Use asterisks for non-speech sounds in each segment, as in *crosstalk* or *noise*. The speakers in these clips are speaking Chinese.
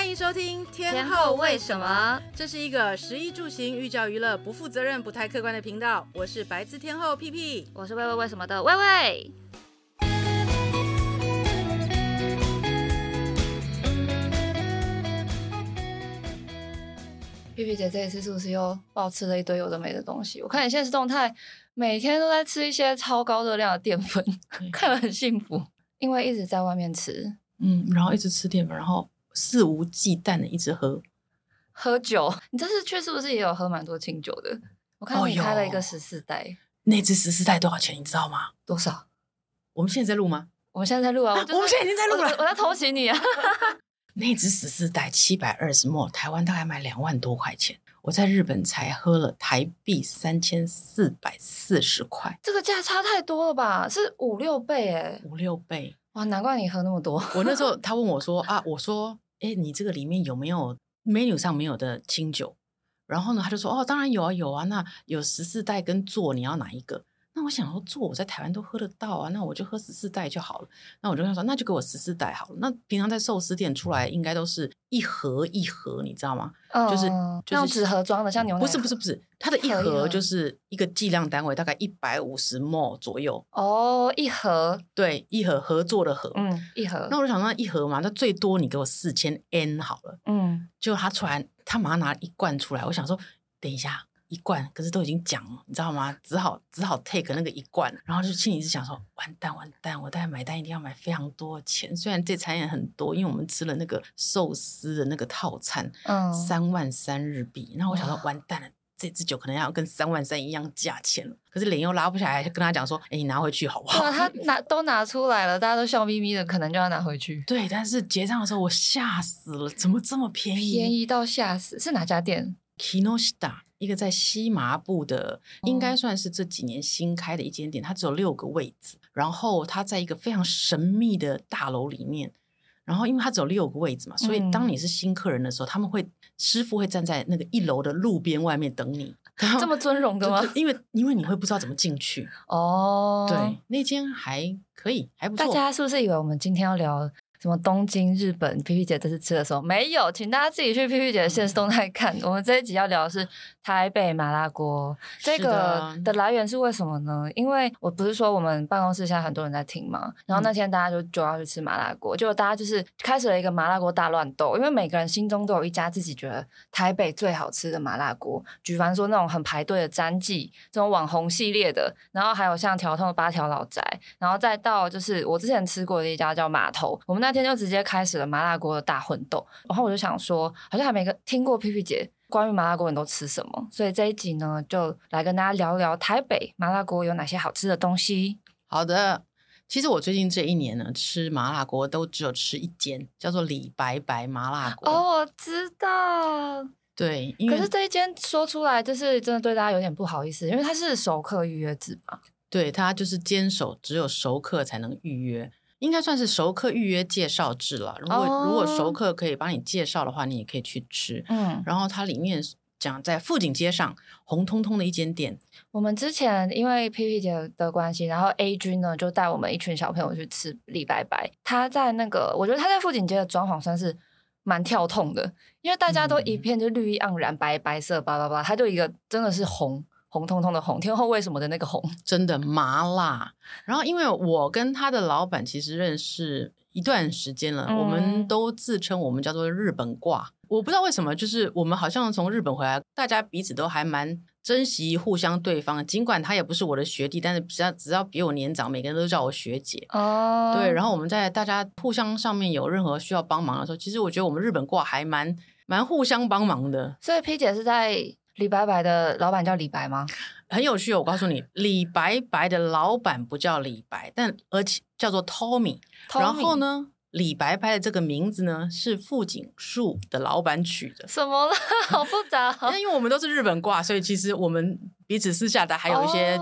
欢迎收听天，后为什么？这是一个食衣住行、寓教于乐、不负责任、不太客观的频道。我是白字天后屁屁，我是喂喂为什么的喂喂。屁屁姐这一次是不是又暴吃了一堆有的没的东西？我看你现实动态，每天都在吃一些超高热量的淀粉，*laughs* 看了很幸福，因为一直在外面吃，嗯，然后一直吃淀粉，然后。肆无忌惮的一直喝喝酒，*laughs* 你这次去是不是也有喝蛮多清酒的？我看你开了一个十四代，那支十四代多少钱？你知道吗？多少？我们现在在录吗？我们现在在录啊！我们现在已经在录了，我在偷袭你啊！*laughs* *laughs* 那支十四代七百二十 ml，台湾大概卖两万多块钱，我在日本才喝了台币三千四百四十块，这个价差太多了吧？是五六倍哎，五六倍。哇，难怪你喝那么多。我那时候他问我说啊，我说，哎，你这个里面有没有 menu 上没有的清酒？然后呢，他就说，哦，当然有啊，有啊。那有十四袋跟座，你要哪一个？那我想要，做我在台湾都喝得到啊，那我就喝十四袋就好了。那我就跟他说，那就给我十四袋好了。那平常在寿司店出来，应该都是一盒一盒，你知道吗？嗯、就是就是纸盒装的，像牛奶。不是不是不是，它的一盒就是一个计量单位，大概一百五十 ml 左右。哦，一盒。对，一盒合作的盒。嗯，一盒。那我就想说，一盒嘛，那最多你给我四千 N 好了。嗯。就他突然，他马上拿一罐出来，我想说，等一下。一罐，可是都已经讲了，你知道吗？只好只好 take 那个一罐，然后就心里一直想说，完蛋完蛋，我大概买单一定要买非常多钱。虽然这餐也很多，因为我们吃了那个寿司的那个套餐，嗯，三万三日币。然后我想说，完蛋了，这支酒可能要跟三万三一样价钱了。可是脸又拉不下来，就跟他讲说，哎，你拿回去好不好？哇，他拿都拿出来了，大家都笑眯眯的，可能就要拿回去。对，但是结账的时候我吓死了，怎么这么便宜？便宜到吓死！是哪家店？Kinoshita。一个在西麻布的，应该算是这几年新开的一间店，它只有六个位置，然后它在一个非常神秘的大楼里面，然后因为它只有六个位置嘛，所以当你是新客人的时候，他们会师傅会站在那个一楼的路边外面等你，这么尊荣的吗？因为因为你会不知道怎么进去哦。对，那间还可以，还不错。大家是不是以为我们今天要聊？什么东京、日本？皮皮姐这次吃的时候没有，请大家自己去皮皮姐的现实动态看。我们这一集要聊的是台北麻辣锅，这个的来源是为什么呢？因为我不是说我们办公室现在很多人在听嘛，然后那天大家就就要去吃麻辣锅，结果大家就是开始了一个麻辣锅大乱斗，因为每个人心中都有一家自己觉得台北最好吃的麻辣锅，举凡说那种很排队的詹记这种网红系列的，然后还有像条通的八条老宅，然后再到就是我之前吃过的一家叫码头，我们那。那天就直接开始了麻辣锅的大混斗，然后我就想说，好像还没个听过皮皮姐关于麻辣锅你都吃什么，所以这一集呢，就来跟大家聊聊台北麻辣锅有哪些好吃的东西。好的，其实我最近这一年呢，吃麻辣锅都只有吃一间，叫做李白白麻辣锅。哦，我知道。对，可是这一间说出来，就是真的对大家有点不好意思，因为它是熟客预约制嘛。对，它就是坚守只有熟客才能预约。应该算是熟客预约介绍制了。如果、oh. 如果熟客可以帮你介绍的话，你也可以去吃。嗯，然后它里面讲在富锦街上红彤彤的一间店。我们之前因为 P P 姐的关系，然后 A 君呢就带我们一群小朋友去吃李白白。他在那个，我觉得他在富锦街的装潢算是蛮跳痛的，因为大家都一片就绿意盎然，白白色，巴拉巴拉，他就一个真的是红。红彤彤的红，天后为什么的那个红，真的麻辣。然后，因为我跟他的老板其实认识一段时间了，嗯、我们都自称我们叫做日本挂。我不知道为什么，就是我们好像从日本回来，大家彼此都还蛮珍惜互相对方。尽管他也不是我的学弟，但是只要只要比我年长，每个人都叫我学姐。哦，对。然后我们在大家互相上面有任何需要帮忙的时候，其实我觉得我们日本挂还蛮蛮互相帮忙的。所以 P 姐是在。李白白的老板叫李白吗？很有趣，我告诉你，李白白的老板不叫李白，但而且叫做 Tommy。然后呢，李白白的这个名字呢，是富锦树的老板取的。什么了？*laughs* 好复杂。因为我们都是日本挂，所以其实我们彼此私下的还有一些。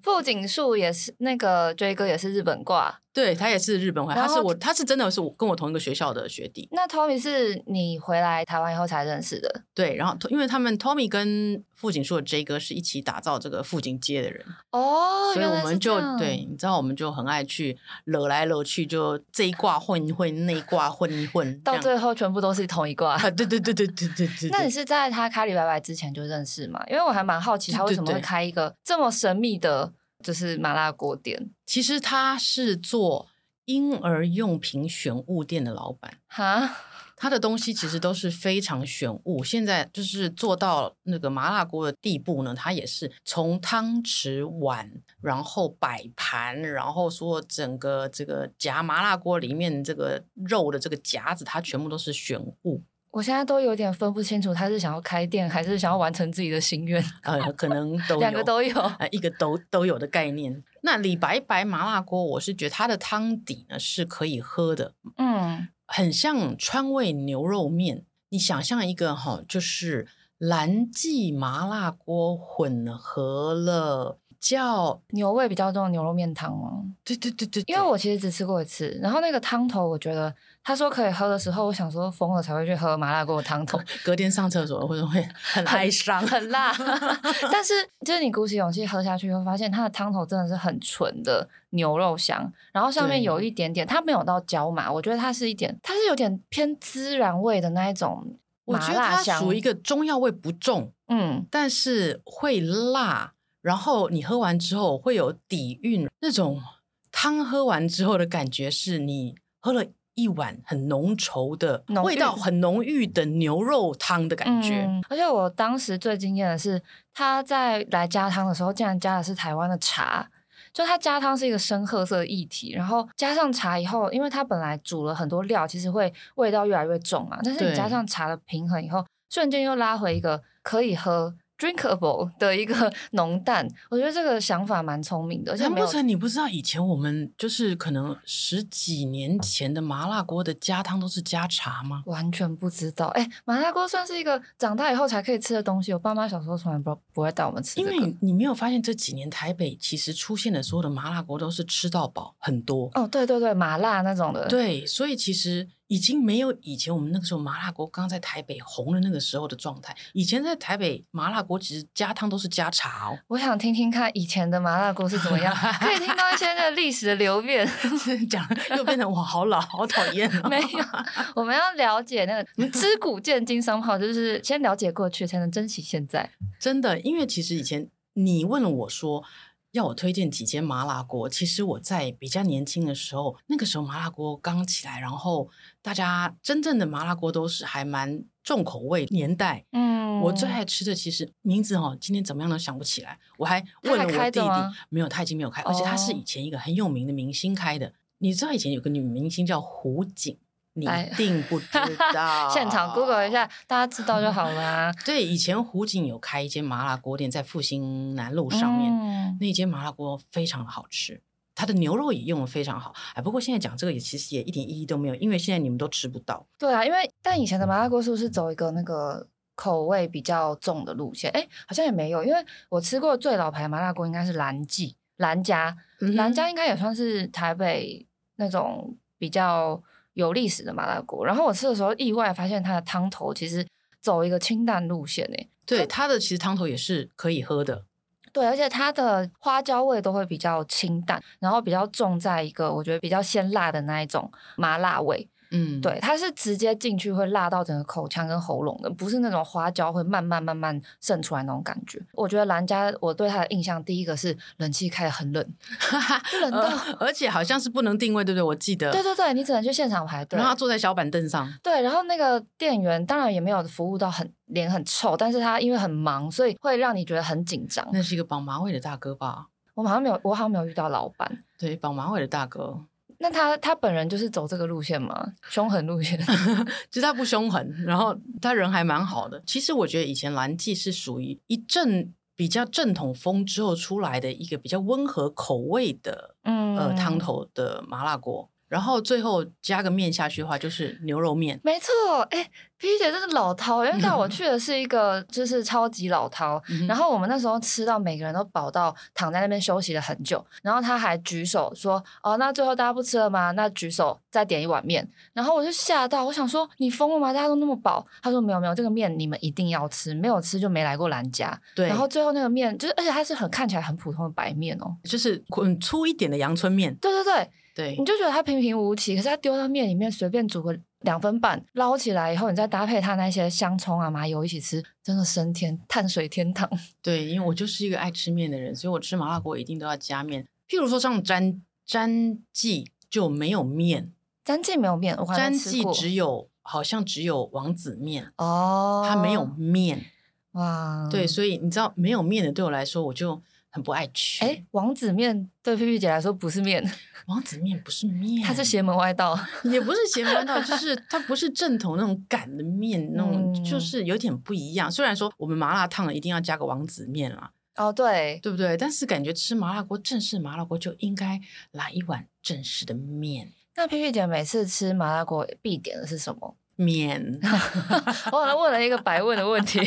富锦树也是那个追哥也是日本挂。对，他也是日本回来，他是我，他是真的是我跟我同一个学校的学弟。那 Tommy 是你回来台湾以后才认识的？对，然后因为他们 Tommy 跟富锦树的 J 哥是一起打造这个富锦街的人哦，所以我们就对，你知道我们就很爱去惹来惹去，就这一挂混一混，那一挂混一混，*laughs* 到最后全部都是同一挂。啊，对对对对对对对。那你是在他咖哩拜拜之前就认识吗？因为我还蛮好奇他为什么会开一个这么神秘的，就是麻辣锅店。其实他是做婴儿用品选物店的老板。哈。*laughs* 他的东西其实都是非常选物，现在就是做到那个麻辣锅的地步呢。他也是从汤匙碗，然后摆盘，然后说整个这个夹麻辣锅里面这个肉的这个夹子，它全部都是选物。我现在都有点分不清楚，他是想要开店，还是想要完成自己的心愿？呃，可能 *laughs* 都有两个都有，呃，一个都都有的概念。那李白白麻辣锅，我是觉得它的汤底呢是可以喝的，嗯。很像川味牛肉面，你想象一个哈，就是蓝记麻辣锅混合了叫牛味比较重的牛肉面汤吗？对对对对，因为我其实只吃过一次，然后那个汤头我觉得他说可以喝的时候，我想说疯了才会去喝麻辣锅的汤头，*laughs* 隔天上厕所会不会很哀伤、很，辣？*laughs* 但是就是你鼓起勇气喝下去，会发现它的汤头真的是很纯的。牛肉香，然后上面有一点点，它没有到椒麻，我觉得它是一点，它是有点偏孜然味的那一种麻辣香，属于一个中药味不重，嗯，但是会辣，然后你喝完之后会有底蕴，那种汤喝完之后的感觉是你喝了一碗很浓稠的味道很浓郁的牛肉汤的感觉，嗯，而且我当时最惊艳的是，他在来加汤的时候，竟然加的是台湾的茶。就它加汤是一个深褐色的液体，然后加上茶以后，因为它本来煮了很多料，其实会味道越来越重嘛。但是你加上茶的平衡以后，瞬间又拉回一个可以喝。Drinkable 的一个 *laughs* 浓淡，我觉得这个想法蛮聪明的。难不成你不知道以前我们就是可能十几年前的麻辣锅的加汤都是加茶吗？完全不知道。哎，麻辣锅算是一个长大以后才可以吃的东西。我爸妈小时候从来不不会带我们吃，这个。因为你，你没有发现这几年台北其实出现的所有的麻辣锅都是吃到饱很多。哦，对对对，麻辣那种的。对，所以其实。已经没有以前我们那个时候麻辣锅刚在台北红的那个时候的状态。以前在台北麻辣锅其实加汤都是加茶哦。我想听听看以前的麻辣锅是怎么样，可以听到一些那个历史的流变。*laughs* 讲又变成我好老好讨厌哦。没有，我们要了解那个知古见今商号，就是先了解过去才能珍惜现在。真的，因为其实以前你问了我说。要我推荐几间麻辣锅？其实我在比较年轻的时候，那个时候麻辣锅刚起来，然后大家真正的麻辣锅都是还蛮重口味年代。嗯，我最爱吃的其实名字哦，今天怎么样都想不起来。我还问了我弟弟，没有，他已经没有开，而且他是以前一个很有名的明星开的。你知道以前有个女明星叫胡锦？你一定不知道，*laughs* 现场 Google 一下，大家知道就好了。对，以前湖景有开一间麻辣锅店，在复兴南路上面，嗯、那间麻辣锅非常好吃，它的牛肉也用的非常好。哎，不过现在讲这个也其实也一点意义都没有，因为现在你们都吃不到。对啊，因为但以前的麻辣锅是不是走一个那个口味比较重的路线？哎，好像也没有，因为我吃过最老牌的麻辣锅应该是蓝记蓝家，蓝家应该也算是台北那种比较。有历史的麻辣锅，然后我吃的时候意外发现它的汤头其实走一个清淡路线诶。对，它的其实汤头也是可以喝的。对，而且它的花椒味都会比较清淡，然后比较重在一个我觉得比较鲜辣的那一种麻辣味。嗯，对，它是直接进去会辣到整个口腔跟喉咙的，不是那种花椒会慢慢慢慢渗出来那种感觉。我觉得兰家，我对它的印象第一个是冷气开得很冷，冷到、呃，而且好像是不能定位，对不对？我记得，对对对，你只能去现场排队，然后他坐在小板凳上，对，然后那个店员当然也没有服务到很脸很臭，但是他因为很忙，所以会让你觉得很紧张。那是一个绑马尾的大哥吧？我好像没有，我好像没有遇到老板，对，绑马尾的大哥。那他他本人就是走这个路线吗？凶狠路线？*laughs* 其实他不凶狠，然后他人还蛮好的。其实我觉得以前蓝记是属于一阵比较正统风之后出来的一个比较温和口味的，嗯，呃，汤头的麻辣锅。然后最后加个面下去的话，就是牛肉面。没错，哎，P 姐真是老饕，因为带我 *laughs* 去的是一个就是超级老饕。然后我们那时候吃到每个人都饱到躺在那边休息了很久。然后他还举手说：“哦，那最后大家不吃了吗？那举手再点一碗面。”然后我就吓到，我想说：“你疯了吗？大家都那么饱。”他说：“没有没有，这个面你们一定要吃，没有吃就没来过兰家。”对。然后最后那个面就是，而且它是很看起来很普通的白面哦，就是很粗一点的阳春面。对对对。对，你就觉得它平平无奇，可是它丢到面里面，随便煮个两分半，捞起来以后，你再搭配它那些香葱啊、麻油一起吃，真的升天，碳水天堂。对，因为我就是一个爱吃面的人，所以我吃麻辣锅一定都要加面。譬如说像詹詹记就没有面，詹记没有面，我詹记只有好像只有王子面哦，它没有面哇。对，所以你知道没有面的对我来说，我就。很不爱吃。哎，王子面对皮皮姐来说不是面，*laughs* 王子面不是面，它是邪门歪道，*laughs* 也不是邪门歪道，就是它不是正统那种擀的面，那种就是有点不一样。虽然说我们麻辣烫一定要加个王子面啦，哦对，对不对？但是感觉吃麻辣锅正式麻辣锅就应该来一碗正式的面。那皮皮姐每次吃麻辣锅必点的是什么？面，*laughs* 我好像问了一个白问的问题。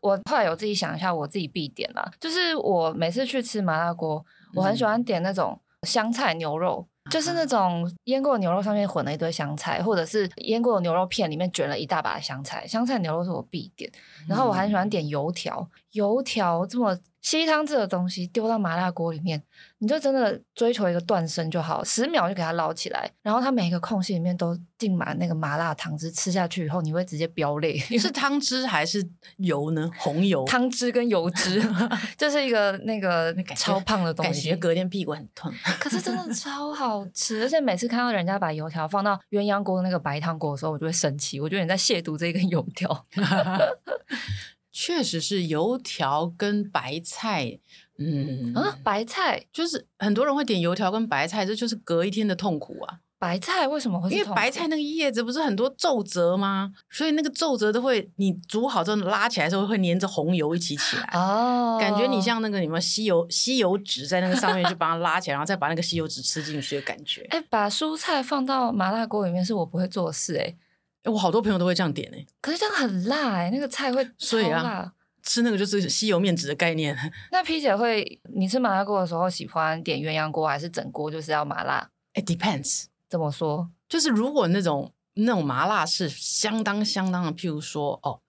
我后来有自己想一下，我自己必点啦，就是我每次去吃麻辣锅，我很喜欢点那种香菜牛肉，嗯、就是那种腌过的牛肉上面混了一堆香菜，或者是腌过的牛肉片里面卷了一大把的香菜。香菜牛肉是我必点，然后我还喜欢点油条，油条这么。稀汤这个东西丢到麻辣锅里面，你就真的追求一个断生就好，十秒就给它捞起来，然后它每一个空隙里面都浸满那个麻辣汤汁，吃下去以后你会直接飙泪。是汤汁还是油呢？红油？汤汁跟油脂，*laughs* 这是一个那个超胖的东西，感觉隔天屁股很痛。可是真的超好吃，而且每次看到人家把油条放到鸳鸯锅的那个白汤锅的时候，我就会生气，我觉得你在亵渎这一根油条。*laughs* 确实是油条跟白菜，嗯啊，白菜就是很多人会点油条跟白菜，这就是隔一天的痛苦啊。白菜为什么会？因为白菜那个叶子不是很多皱褶吗？所以那个皱褶都会，你煮好之后拉起来的时候会粘着红油一起起来。哦，感觉你像那个什么吸油吸油纸在那个上面去把它拉起来，然后再把那个吸油纸吃进去的感觉。哎，把蔬菜放到麻辣锅里面是我不会做的事哎。我好多朋友都会这样点诶，可是这样很辣哎，那个菜会。所以啊，吃那个就是吸油面纸的概念。*laughs* 那 P 姐会，你吃麻辣锅的时候喜欢点鸳鸯锅还是整锅就是要麻辣？It depends。怎么说？就是如果那种那种麻辣是相当相当的，譬如说哦，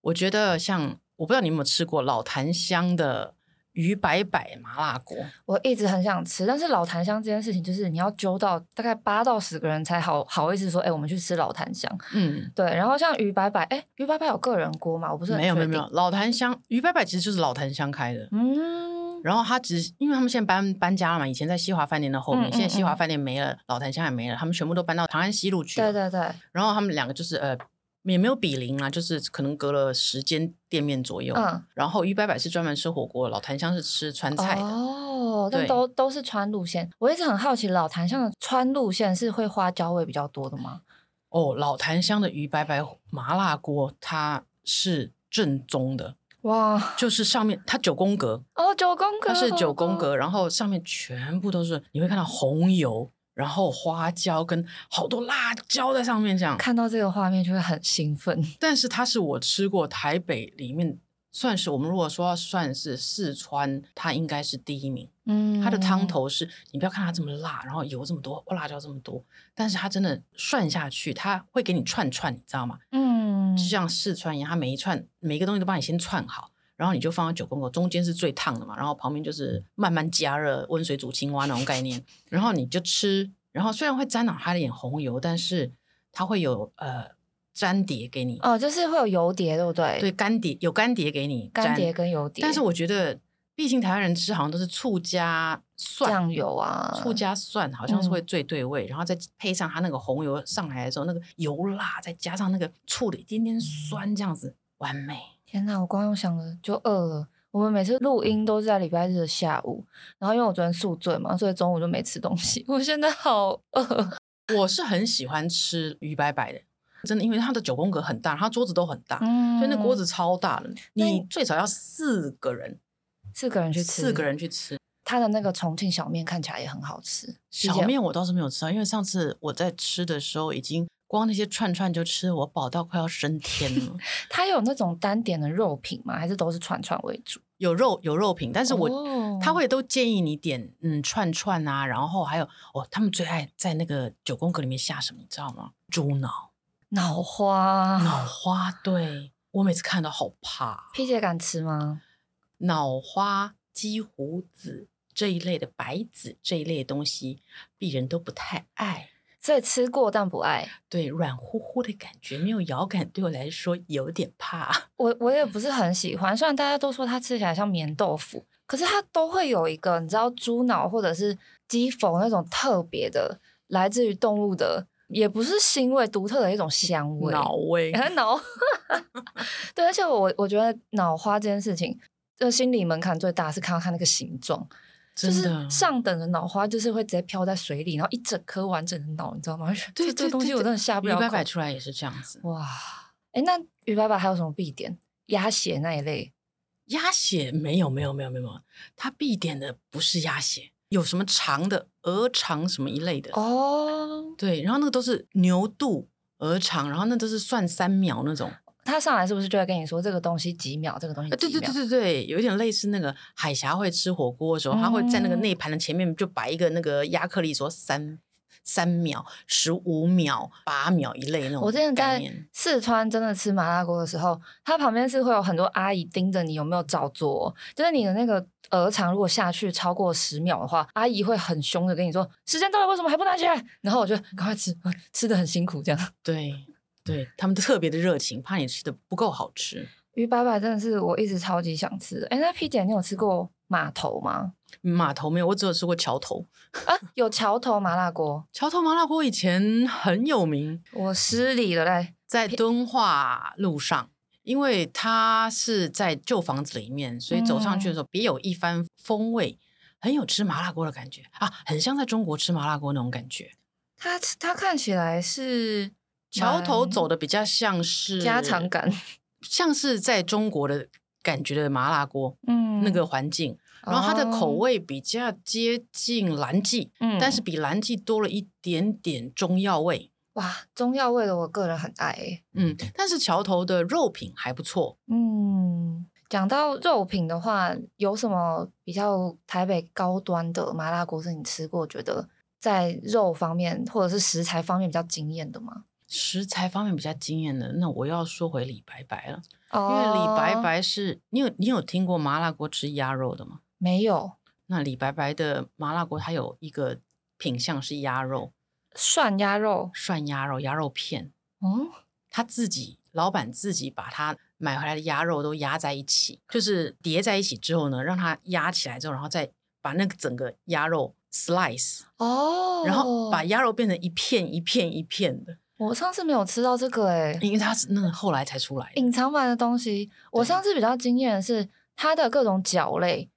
我觉得像我不知道你有没有吃过老坛香的。鱼摆摆麻辣锅，我一直很想吃，但是老坛香这件事情，就是你要揪到大概八到十个人才好好意思说，哎、欸，我们去吃老坛香。嗯，对。然后像鱼摆摆，哎、欸，鱼摆摆有个人锅吗？我不是很没有没有没有，老坛香鱼摆摆其实就是老坛香开的。嗯，然后他只是因为他们现在搬搬家了嘛，以前在西华饭店的后面，嗯嗯嗯，现在西华饭店没了，老坛香也没了，他们全部都搬到长安西路去了。对对对。然后他们两个就是呃。也没有比邻啊，就是可能隔了十间店面左右。嗯，然后鱼摆摆是专门吃火锅，老坛香是吃川菜的。哦，那都都是川路线。我一直很好奇，老坛香的川路线是会花椒味比较多的吗？哦，老坛香的鱼白白麻辣锅，它是正宗的。哇，就是上面它九宫格。哦，九宫格，它是九宫格，然后上面全部都是，你会看到红油。然后花椒跟好多辣椒在上面，这样看到这个画面就会很兴奋。*laughs* 但是它是我吃过台北里面算是我们如果说要算是四川，它应该是第一名。嗯，它的汤头是你不要看它这么辣，然后油这么多，辣椒这么多，但是它真的涮下去，它会给你串串，你知道吗？嗯，就像四川一样，它每一串每一个东西都帮你先串好，然后你就放到九宫格，中间是最烫的嘛，然后旁边就是慢慢加热，温水煮青蛙那种概念。然后你就吃，然后虽然会沾到它的点红油，但是它会有呃粘碟给你。哦，就是会有油碟，对不对？对，干碟有干碟给你，干碟跟油碟。但是我觉得，毕竟台湾人吃好像都是醋加蒜、酱油啊，醋加蒜好像是会最对味，嗯、然后再配上它那个红油上来的时候，那个油辣，再加上那个醋的一点点酸，这样子完美。天呐，我光用想了就饿了。我们每次录音都是在礼拜日的下午，然后因为我昨天宿醉嘛，所以中午就没吃东西。*laughs* 我现在好饿。我是很喜欢吃鱼摆摆的，真的，因为它的九宫格很大，它桌子都很大，嗯、所以那锅子超大的，你最少要四个人，四个人去吃，四个人去吃。它的那个重庆小面看起来也很好吃。小面我倒是没有吃到，因为上次我在吃的时候，已经光那些串串就吃我饱到快要升天了。*laughs* 它有那种单点的肉品吗？还是都是串串为主？有肉有肉品，但是我、哦、他会都建议你点嗯串串啊，然后还有哦，他们最爱在那个九宫格里面下什么，你知道吗？猪脑、脑花、脑花，对，我每次看到好怕。*laughs* P 姐敢吃吗？脑花、鸡胡子这一类的白子这一类的东西，鄙人都不太爱，所以吃过但不爱。对，软乎乎的感觉，没有咬感，对我来说有点怕。*laughs* 我我也不是很喜欢，虽然大家都说它吃起来像棉豆腐，可是它都会有一个你知道猪脑或者是鸡否那种特别的，来自于动物的，也不是腥味，独特的一种香味，脑味，*laughs* 脑。*laughs* 对，而且我我觉得脑花这件事情。这心理门槛最大是看到它那个形状，就是上等的脑花就是会直接飘在水里，然后一整颗完整的脑，你知道吗？*laughs* 对，这东西我真的下不了口。鱼摆摆出来也是这样子。哇，哎，那鱼摆摆还有什么必点？鸭血那一类？鸭血没有，没有，没有，没有。它必点的不是鸭血，有什么肠的鹅肠什么一类的哦。对，然后那个都是牛肚、鹅肠，然后那都是算三秒那种。他上来是不是就会跟你说这个东西几秒？这个东西几秒？对对对对对，有一点类似那个海峡会吃火锅的时候，他、嗯、会在那个内盘的前面就摆一个那个亚克力，说三三秒、十五秒、八秒一类那种。我之前在四川真的吃麻辣锅的时候，它旁边是会有很多阿姨盯着你有没有照做，就是你的那个鹅肠如果下去超过十秒的话，阿姨会很凶的跟你说时间到了，为什么还不拿起来？然后我就赶快吃，*laughs* 吃的很辛苦这样。对。对他们特别的热情，怕你吃的不够好吃。鱼摆摆真的是我一直超级想吃的。哎，那 P 姐，你有吃过码头吗？码头没有，我只有吃过桥头。啊，有桥头麻辣锅。*laughs* 桥头麻辣锅以前很有名。我失礼了嘞，在敦化路上，因为它是在旧房子里面，所以走上去的时候别有一番风味，很有吃麻辣锅的感觉啊，很像在中国吃麻辣锅那种感觉。它它看起来是。桥头走的比较像是家常感，*laughs* 像是在中国的感觉的麻辣锅，嗯，那个环境，然后它的口味比较接近蓝记，嗯，但是比蓝记多了一点点中药味。哇，中药味的我个人很爱，嗯，但是桥头的肉品还不错，嗯，讲到肉品的话，有什么比较台北高端的麻辣锅是你吃过觉得在肉方面或者是食材方面比较惊艳的吗？食材方面比较惊艳的，那我要说回李白白了，oh. 因为李白白是你有你有听过麻辣锅吃鸭肉的吗？没有。那李白白的麻辣锅它有一个品相是鸭肉，涮鸭肉，涮鸭肉，鸭肉片。嗯，他自己老板自己把他买回来的鸭肉都压在一起，就是叠在一起之后呢，让它压起来之后，然后再把那个整个鸭肉 slice 哦，oh. 然后把鸭肉变成一片一片一片的。我上次没有吃到这个哎、欸，因为它是那个后来才出来隐藏版的东西。我上次比较惊艳的是它的各种角类，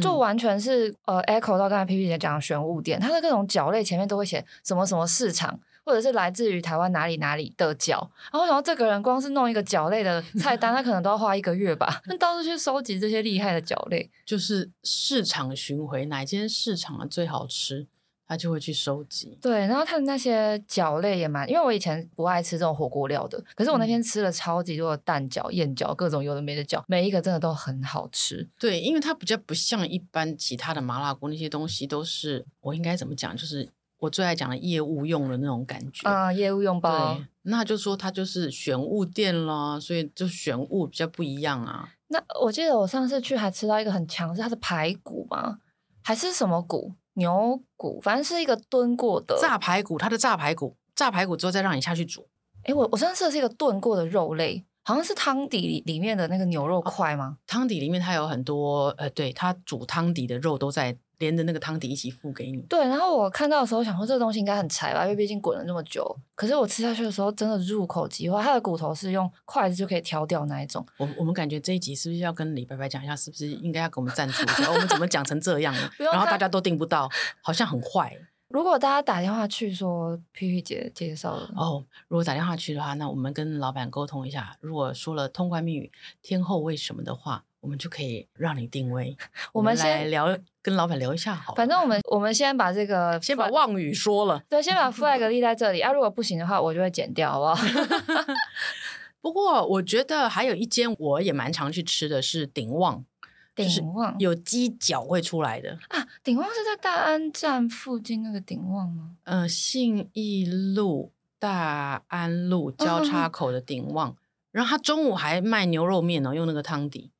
就完全是、嗯、呃 echo 到刚才 P P 姐讲的玄物店，它的各种角类前面都会写什么什么市场，或者是来自于台湾哪里哪里的角。然后我想说这个人光是弄一个角类的菜单，*laughs* 他可能都要花一个月吧，那到处去收集这些厉害的角类，就是市场巡回，哪间市场的最好吃？他就会去收集，对，然后他的那些角类也蛮，因为我以前不爱吃这种火锅料的，可是我那天吃了超级多的蛋饺、燕饺，各种有的没的饺，每一个真的都很好吃。对，因为它比较不像一般其他的麻辣锅，那些东西都是我应该怎么讲，就是我最爱讲的业务用的那种感觉啊，业务用包。对，那就说它就是选物店啦，所以就选物比较不一样啊。那我记得我上次去还吃到一个很强，是它的排骨吗？还是什么骨？牛骨，反正是一个炖过的炸排骨，它的炸排骨，炸排骨之后再让你下去煮。诶，我我上次吃的是一个炖过的肉类，好像是汤底里面的那个牛肉块吗？哦，汤底里面它有很多，呃，对，它煮汤底的肉都在。连着那个汤底一起付给你。对，然后我看到的时候想说这个东西应该很柴吧，因为毕竟滚了那么久。可是我吃下去的时候真的入口即化，它的骨头是用筷子就可以挑掉那一种。我我们感觉这一集是不是要跟李白白讲一下，是不是应该要给我们赞助一下？我们怎么讲成这样了？*laughs* 然后大家都订不到，好像很坏。如果大家打电话去说 P P 姐介绍了哦，如果打电话去的话，那我们跟老板沟通一下。如果说了通关密语“天后为什么”的话，我们就可以让你定位。我们先来聊，跟老板聊一下好。反正我们我们先把这个先把望语说了，对，先把 flag 立在这里啊。如果不行的话，我就会剪掉，好不好？*laughs* 不过我觉得还有一间我也蛮常去吃的是鼎旺，鼎旺有鸡脚会出来的啊。鼎旺是在大安站附近那个鼎旺吗？呃，信义路大安路交叉口的鼎旺，嗯、然后他中午还卖牛肉面哦，用那个汤底。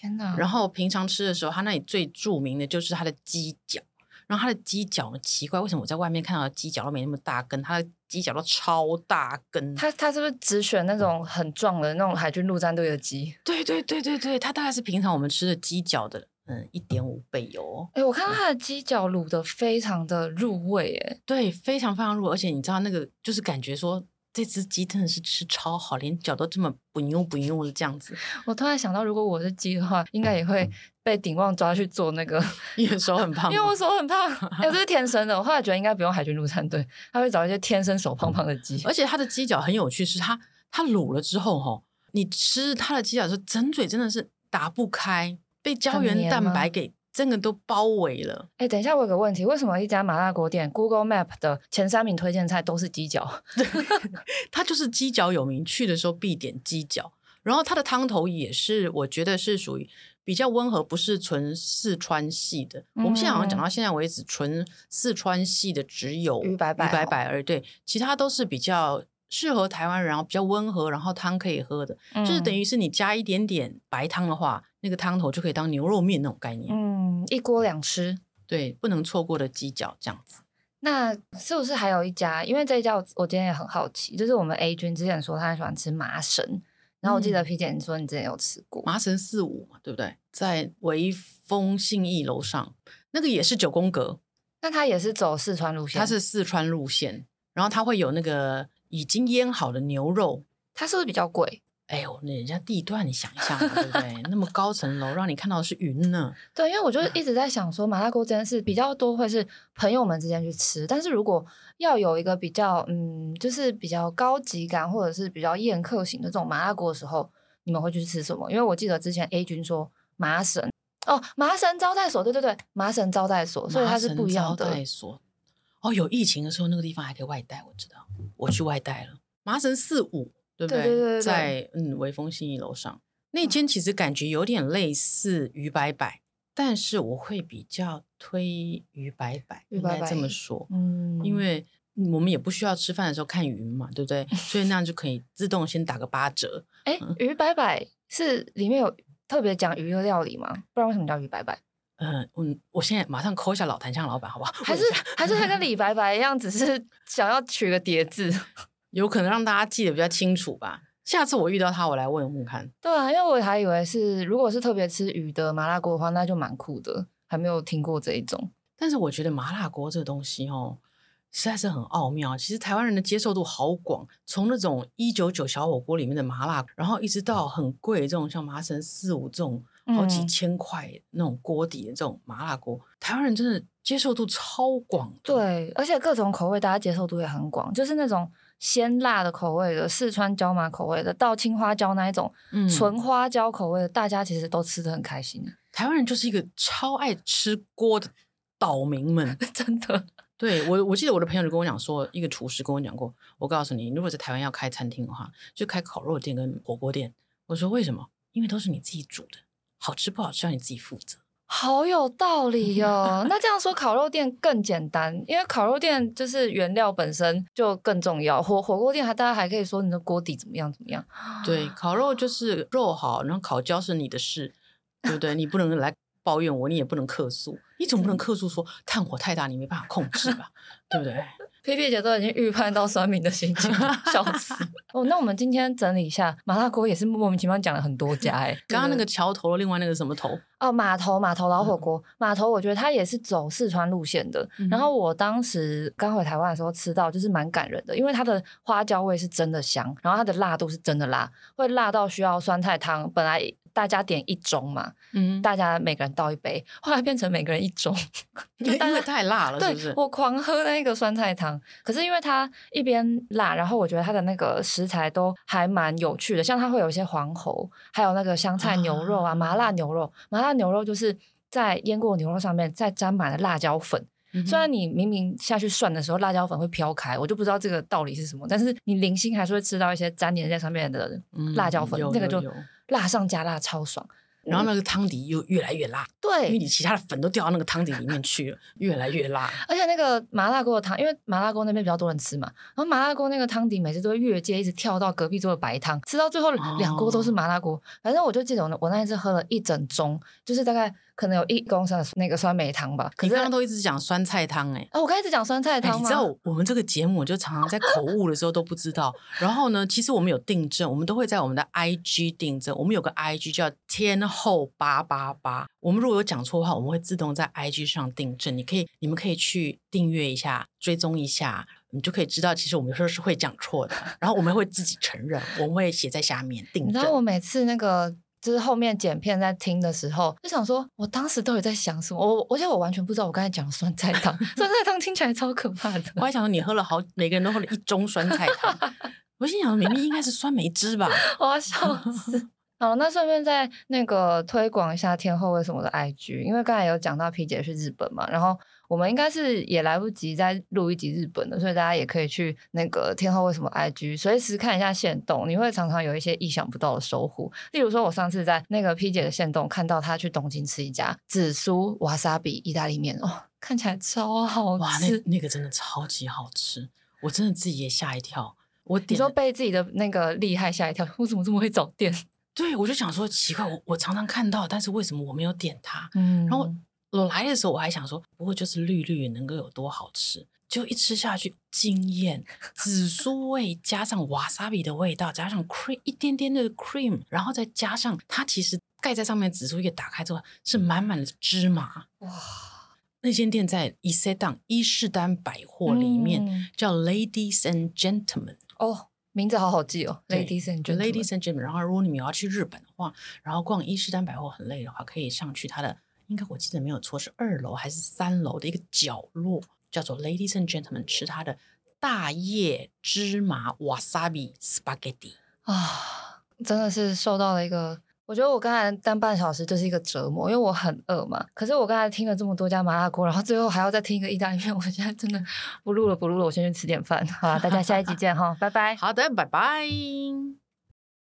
天哪！然后平常吃的时候，他那里最著名的就是他的鸡脚。然后他的鸡脚很，奇怪，为什么我在外面看到的鸡脚都没那么大根？他的鸡脚都超大根。他他是不是只选那种很壮的那种海军陆战队的鸡？对对对对对，他大概是平常我们吃的鸡脚的嗯一点五倍哦。哎，我看到他的鸡脚卤的非常的入味，哎，对，非常非常入味，而且你知道那个就是感觉说。这只鸡真的是吃超好，连脚都这么不用不用的这样子。我突然想到，如果我是鸡的话，应该也会被鼎旺抓去做那个，*laughs* 因为手很胖，因为我手很胖，*laughs* 哎，这是天生的。我后来觉得应该不用海军陆战队，他会找一些天生手胖胖的鸡。而且它的鸡脚很有趣，是它它卤了之后哈，你吃它的鸡脚的时候，整嘴真的是打不开，被胶原蛋白给。真的都包围了。哎、欸，等一下，我有个问题，为什么一家麻辣锅店 Google Map 的前三名推荐菜都是鸡脚？对，*laughs* 它就是鸡脚有名，去的时候必点鸡脚。然后它的汤头也是，我觉得是属于比较温和，不是纯四川系的。嗯、我们现在好像讲到现在为止，纯四川系的只有鱼白白、鱼白白而。对，其他都是比较适合台湾人，然后比较温和，然后汤可以喝的，嗯、就是等于是你加一点点白汤的话。那个汤头就可以当牛肉面那种概念，嗯，一锅两吃，对，不能错过的鸡脚这样子。那是不是还有一家？因为这一家我我今天也很好奇，就是我们 A 君之前说他很喜欢吃麻绳，然后我记得皮姐你说你之前有吃过、嗯、麻绳四五嘛，对不对？在微风信义楼上，那个也是九宫格，那他也是走四川路线，他是四川路线，然后他会有那个已经腌好的牛肉，它是不是比较贵？哎呦，那人家地段，你想一下嘛，对不对？那么高层楼，让你看到的是云呢。对，因为我就一直在想说，麻辣锅这件事比较多会是朋友们之间去吃，但是如果要有一个比较，嗯，就是比较高级感或者是比较宴客型的这种麻辣锅的时候，你们会去吃什么？因为我记得之前 A 君说麻神哦，麻神招待所，对对对，麻神招待所，所以它是不一样的。招待所哦，有疫情的时候，那个地方还可以外带，我知道，我去外带了麻神四五。对不对？对对对对，在嗯，微风信义楼上那间，其实感觉有点类似于摆摆，但是我会比较推鱼摆摆，应该这么说。嗯，因为我们也不需要吃饭的时候看云嘛，对不对？所以那样就可以自动先打个八折。哎，鱼摆摆是里面有特别讲鱼的料理吗？不然为什么叫鱼摆摆？嗯嗯，我现在马上 call 一下老坛香老板，好不好？还是还是他跟李白白一样，只是 *laughs* 想要取个叠字。有可能让大家记得比较清楚吧。下次我遇到他，我来问问看。对啊，因为我还以为是，如果是特别吃鱼的麻辣锅的话，那就蛮酷的。还没有听过这一种。但是我觉得麻辣锅这个东西哦，实在是很奥妙。其实台湾人的接受度好广，从那种一九九小火锅里面的麻辣，然后一直到很贵这种像麻神四五这种好几千块那种锅底的这种麻辣锅，嗯、台湾人真的接受度超广。对，而且各种口味大家接受度也很广，就是那种。鲜辣的口味的，四川椒麻口味的，到青花椒那一种，纯花椒口味的，大家其实都吃的很开心。台湾人就是一个超爱吃锅的岛民们，*laughs* 真的。对，我，我记得我的朋友就跟我讲说，一个厨师跟我讲过，我告诉你，如果在台湾要开餐厅的话，就开烤肉店跟火锅店。我说为什么？因为都是你自己煮的，好吃不好吃要你自己负责。好有道理哦！*laughs* 那这样说，烤肉店更简单，因为烤肉店就是原料本身就更重要。火火锅店还大家还可以说你的锅底怎么样怎么样。对，烤肉就是肉好，然后烤焦是你的事，对不对？你不能来抱怨我，你也不能客诉，你总不能客诉说炭火太大，你没办法控制吧？对不对？皮皮姐都已经预判到酸民的心情，笑死！*laughs* 哦，那我们今天整理一下，麻辣锅也是莫名其妙讲了很多家哎。*laughs* 刚刚那个桥头，另外那个什么头？哦，码头码头老火锅，码、嗯、头我觉得它也是走四川路线的。嗯、然后我当时刚回台湾的时候吃到，就是蛮感人的，因为它的花椒味是真的香，然后它的辣度是真的辣，会辣到需要酸菜汤。本来大家点一盅嘛，嗯，大家每个人倒一杯，*laughs* 后来变成每个人一盅，*laughs* 因为太辣了，是不是？我狂喝那个酸菜汤，可是因为它一边辣，然后我觉得它的那个食材都还蛮有趣的，像它会有一些黄喉，还有那个香菜牛肉啊，啊麻辣牛肉，麻辣牛肉就是在腌过牛肉上面再沾满了辣椒粉。虽然你明明下去涮的时候，辣椒粉会飘开，我就不知道这个道理是什么。但是你零星还是会吃到一些粘黏在上面的辣椒粉，那个就辣上加辣，超爽。然后那个汤底又越来越辣，对，因为你其他的粉都掉到那个汤底里面去了，越来越辣。*laughs* 而且那个麻辣锅的汤，因为麻辣锅那边比较多人吃嘛，然后麻辣锅那个汤底每次都会越界，一直跳到隔壁桌的白汤，吃到最后两锅都是麻辣锅。哦、反正我就记得我我那一次喝了一整盅，就是大概。可能有一公升的那个酸梅汤吧。可是你刚刚都一直讲酸菜汤哎、欸，啊，我刚一直讲酸菜汤、欸、你知道我们这个节目就常常在口误的时候都不知道。*laughs* 然后呢，其实我们有订正，我们都会在我们的 IG 订正。我们有个 IG 叫天后八八八。我们如果有讲错的话，我们会自动在 IG 上订正。你可以，你们可以去订阅一下，追踪一下，你就可以知道，其实我们有时候是会讲错的。然后我们会自己承认，我们会写在下面订正。你知道我每次那个。就是后面剪片在听的时候，就想说，我当时到底在想什么？我而且我完全不知道我刚才讲的酸菜汤，酸菜汤听起来超可怕的。我还想说，你喝了好，每个人都喝了一盅酸菜汤。*laughs* 我心想，明明应该是酸梅汁吧？*laughs* 我要笑死。*laughs* 好，那顺便再那个推广一下天后为什么的 IG，因为刚才有讲到皮姐去日本嘛，然后。我们应该是也来不及再录一集日本的，所以大家也可以去那个天后为什么 IG 随时看一下线动，你会常常有一些意想不到的收获。例如说，我上次在那个 P 姐的线动看到她去东京吃一家紫苏瓦萨比意大利面，哦，看起来超好吃，哇，那那个真的超级好吃，我真的自己也吓一跳。我点你说被自己的那个厉害吓一跳，我怎么这么会找店？对，我就想说奇怪，我我常常看到，但是为什么我没有点它？嗯，然后。我来的时候我还想说，不过就是绿绿能够有多好吃，就一吃下去惊艳，紫苏味加上瓦萨比的味道，加上 cream 一点点的 cream，然后再加上它其实盖在上面紫苏叶打开之后是满满的芝麻哇！那间店在伊势丹伊势丹百货里面，嗯、叫 Ladies and Gentlemen 哦，名字好好记哦，Ladies and Gentlemen Ladies and Gentlemen。然后如果你们要去日本的话，然后逛伊势丹百货很累的话，可以上去它的。应该我记得没有错，是二楼还是三楼的一个角落，叫做 Ladies and Gentlemen，吃它的大叶芝麻 Wasabi Spaghetti 啊，真的是受到了一个，我觉得我刚才待半小时就是一个折磨，因为我很饿嘛。可是我刚才听了这么多家麻辣锅，然后最后还要再听一个意大利面，我现在真的不录了不录了，我先去吃点饭。好了，大家下一集见哈，拜拜。好的，拜拜。